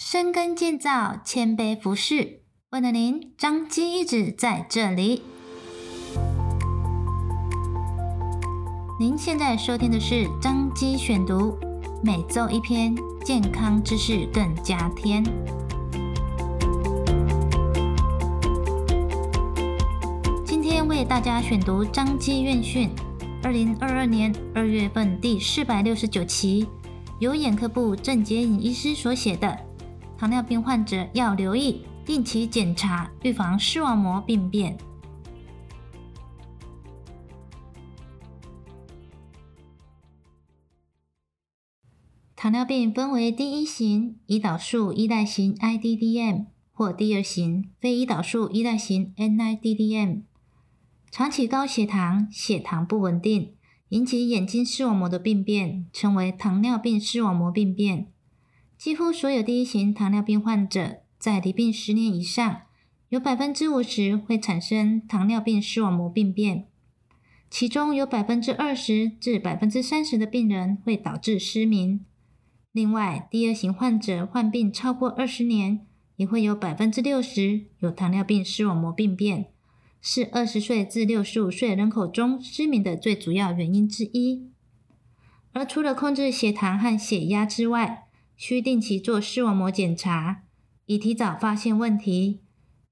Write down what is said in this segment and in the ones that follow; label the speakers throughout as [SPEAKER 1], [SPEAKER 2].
[SPEAKER 1] 深耕建造，谦卑服侍。为了您，张基一直在这里。您现在收听的是张基选读，每周一篇健康知识，更加添。今天为大家选读张基院讯，二零二二年二月份第四百六十九期。由眼科部郑洁颖医师所写的，糖尿病患者要留意定期检查，预防视网膜病变。糖尿病分为第一型胰岛素依赖型 IDDM 或第二型非胰岛素依赖型 NIDDM。长期高血糖，血糖不稳定。引起眼睛视网膜的病变，称为糖尿病视网膜病变。几乎所有第一型糖尿病患者在离病十年以上，有百分之五十会产生糖尿病视网膜病变，其中有百分之二十至百分之三十的病人会导致失明。另外，第二型患者患病超过二十年，也会有百分之六十有糖尿病视网膜病变。是二十岁至六十五岁人口中失明的最主要原因之一。而除了控制血糖和血压之外，需定期做视网膜检查，以提早发现问题。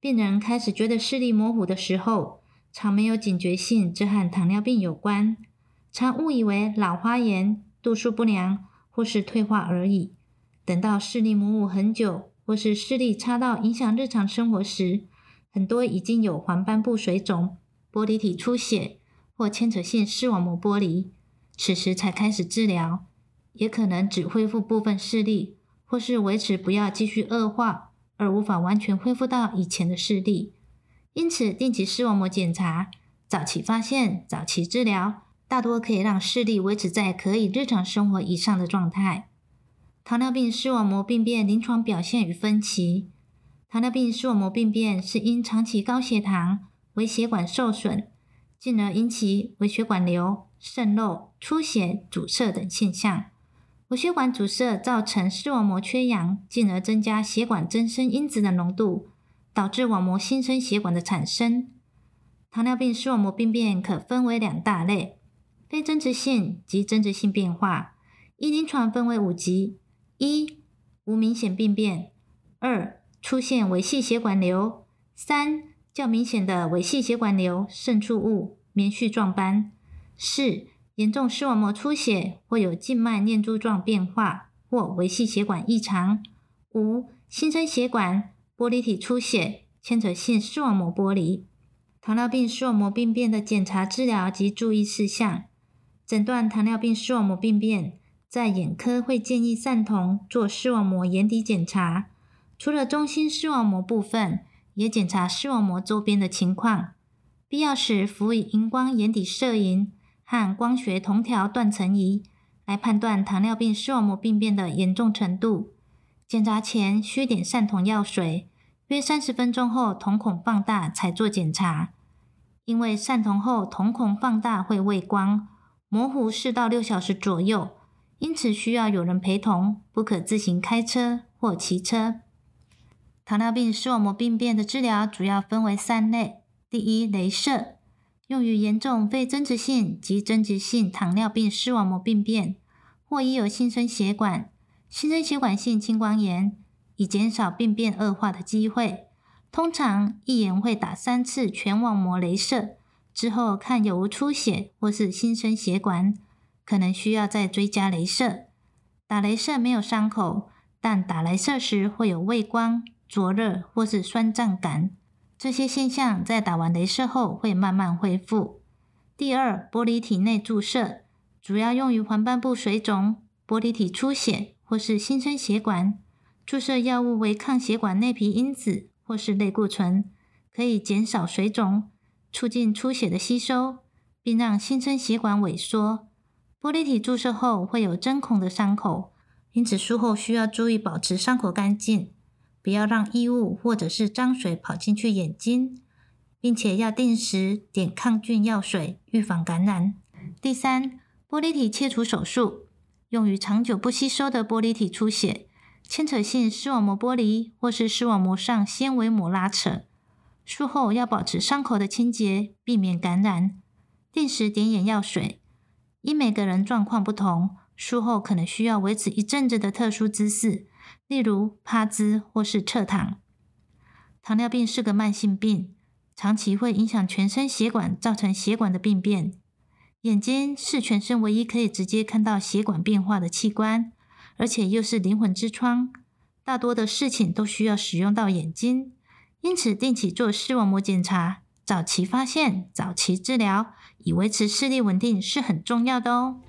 [SPEAKER 1] 病人开始觉得视力模糊的时候，常没有警觉性，这和糖尿病有关，常误以为老花眼、度数不良或是退化而已。等到视力模糊很久，或是视力差到影响日常生活时，很多已经有黄斑部水肿、玻璃体出血或牵扯性视网膜剥离，此时才开始治疗，也可能只恢复部分视力，或是维持不要继续恶化，而无法完全恢复到以前的视力。因此，定期视网膜检查、早期发现、早期治疗，大多可以让视力维持在可以日常生活以上的状态。糖尿病视网膜病变临床表现与分歧。糖尿病视网膜病变是因长期高血糖、微血管受损，进而引起微血管瘤、渗漏、出血、阻塞等现象。微血管阻塞造成视网膜缺氧，进而增加血管增生因子的浓度，导致网膜新生血管的产生。糖尿病视网膜病变可分为两大类：非增殖性及增殖性变化。依临床分为五级：一、无明显病变；二、出现微细血管瘤，三、较明显的微细血管瘤、渗出物、棉絮状斑；四、严重视网膜出血或有静脉念珠状变化或微细血管异常；五、新生血管、玻璃体出血、牵扯性视网膜剥离。糖尿病视网膜病变的检查、治疗及注意事项。诊断糖尿病视网膜病变，在眼科会建议散瞳做视网膜眼底检查。除了中心视网膜部分，也检查视网膜周边的情况。必要时，辅以荧光眼底摄影和光学瞳条断层仪来判断糖尿病视网膜病变的严重程度。检查前需点散瞳药水，约三十分钟后瞳孔放大才做检查。因为散瞳后瞳孔放大会畏光，模糊四到六小时左右，因此需要有人陪同，不可自行开车或骑车。糖尿病视网膜病变的治疗主要分为三类：第一，镭射，用于严重非增殖性及增殖性糖尿病视网膜病变，或已有新生血管、新生血管性青光眼，以减少病变恶化的机会。通常一眼会打三次全网膜雷射，之后看有无出血或是新生血管，可能需要再追加雷射。打雷射没有伤口，但打雷射时会有畏光。灼热或是酸胀感，这些现象在打完镭射后会慢慢恢复。第二，玻璃体内注射主要用于黄斑部水肿、玻璃体出血或是新生血管。注射药物为抗血管内皮因子或是类固醇，可以减少水肿，促进出血的吸收，并让新生血管萎缩。玻璃体注射后会有针孔的伤口，因此术后需要注意保持伤口干净。不要让异物或者是脏水跑进去眼睛，并且要定时点抗菌药水，预防感染。第三，玻璃体切除手术用于长久不吸收的玻璃体出血，牵扯性视网膜剥离或是视网膜上纤维膜拉扯。术后要保持伤口的清洁，避免感染。定时点眼药水。因每个人状况不同，术后可能需要维持一阵子的特殊姿势，例如趴姿或是侧躺。糖尿病是个慢性病，长期会影响全身血管，造成血管的病变。眼睛是全身唯一可以直接看到血管变化的器官，而且又是灵魂之窗。大多的事情都需要使用到眼睛，因此定期做视网膜检查，早期发现，早期治疗，以维持视力稳定是很重要的哦。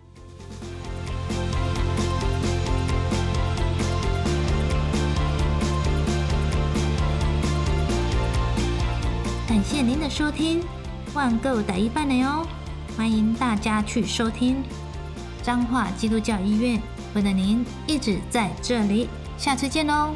[SPEAKER 1] 感谢您的收听，万够打一半了哟。欢迎大家去收听彰化基督教医院，为了您一直在这里，下次见哦。